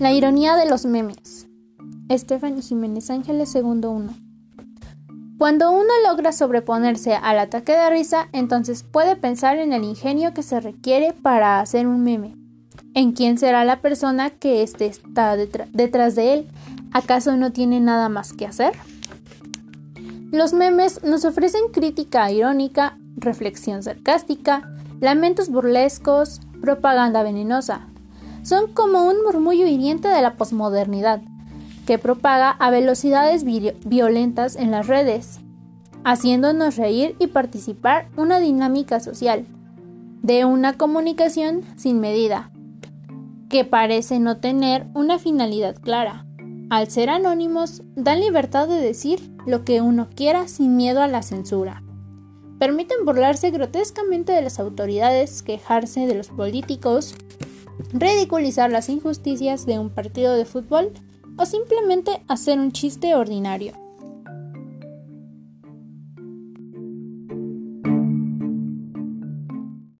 La ironía de los memes. Estefany Jiménez Ángeles, segundo uno. Cuando uno logra sobreponerse al ataque de risa, entonces puede pensar en el ingenio que se requiere para hacer un meme. ¿En quién será la persona que esté está detrás de él? ¿Acaso no tiene nada más que hacer? Los memes nos ofrecen crítica irónica, reflexión sarcástica, lamentos burlescos, propaganda venenosa, son como un murmullo hiriente de la posmodernidad, que propaga a velocidades violentas en las redes, haciéndonos reír y participar una dinámica social, de una comunicación sin medida, que parece no tener una finalidad clara. Al ser anónimos, dan libertad de decir lo que uno quiera sin miedo a la censura. Permiten burlarse grotescamente de las autoridades, quejarse de los políticos, ridiculizar las injusticias de un partido de fútbol o simplemente hacer un chiste ordinario.